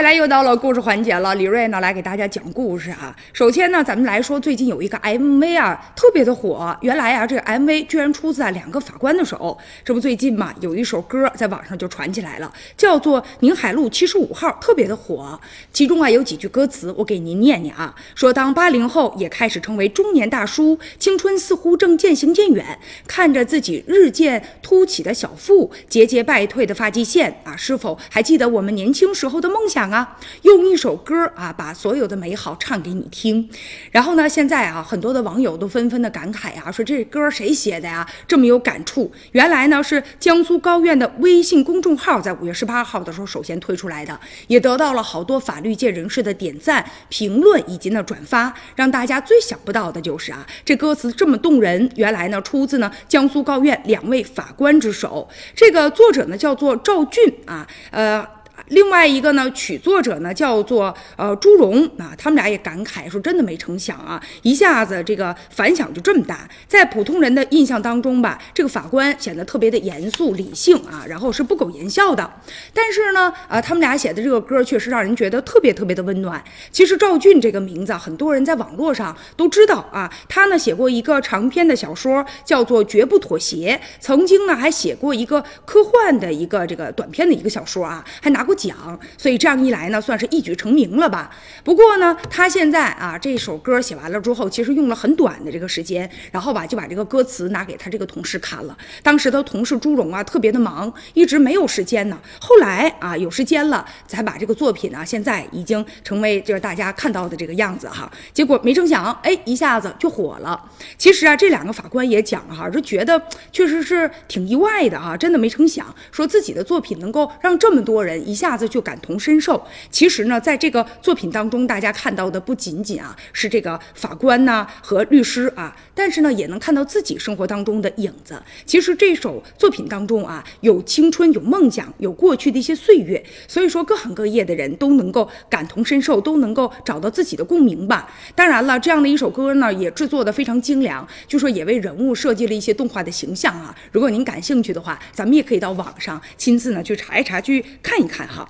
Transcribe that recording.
回来又到了故事环节了，李瑞呢来给大家讲故事啊。首先呢，咱们来说最近有一个 MV 啊，特别的火。原来啊，这个 MV 居然出自啊两个法官的手。这不最近嘛，有一首歌在网上就传起来了，叫做《宁海路七十五号》，特别的火。其中啊有几句歌词，我给您念念啊。说当八零后也开始成为中年大叔，青春似乎正渐行渐远，看着自己日渐凸起的小腹，节节败退的发际线啊，是否还记得我们年轻时候的梦想？啊，用一首歌啊，把所有的美好唱给你听。然后呢，现在啊，很多的网友都纷纷的感慨啊，说这歌谁写的呀？这么有感触。原来呢，是江苏高院的微信公众号在五月十八号的时候首先推出来的，也得到了好多法律界人士的点赞、评论以及呢转发。让大家最想不到的就是啊，这歌词这么动人，原来呢出自呢江苏高院两位法官之手。这个作者呢叫做赵俊啊，呃。另外一个呢，曲作者呢叫做呃朱荣啊，他们俩也感慨说，真的没成想啊，一下子这个反响就这么大。在普通人的印象当中吧，这个法官显得特别的严肃理性啊，然后是不苟言笑的。但是呢，呃，他们俩写的这个歌确实让人觉得特别特别的温暖。其实赵俊这个名字，很多人在网络上都知道啊，他呢写过一个长篇的小说，叫做《绝不妥协》，曾经呢还写过一个科幻的一个这个短篇的一个小说啊，还拿过。讲，所以这样一来呢，算是一举成名了吧？不过呢，他现在啊，这首歌写完了之后，其实用了很短的这个时间，然后吧，就把这个歌词拿给他这个同事看了。当时他同事朱荣啊，特别的忙，一直没有时间呢。后来啊，有时间了，才把这个作品呢，现在已经成为就是大家看到的这个样子哈。结果没成想，哎，一下子就火了。其实啊，这两个法官也讲哈，就觉得确实是挺意外的哈，真的没成想，说自己的作品能够让这么多人一。下下子就感同身受。其实呢，在这个作品当中，大家看到的不仅仅啊是这个法官呐和律师啊，但是呢，也能看到自己生活当中的影子。其实这首作品当中啊，有青春，有梦想，有过去的一些岁月。所以说，各行各业的人都能够感同身受，都能够找到自己的共鸣吧。当然了，这样的一首歌呢，也制作的非常精良，就说也为人物设计了一些动画的形象啊。如果您感兴趣的话，咱们也可以到网上亲自呢去查一查，去看一看。好。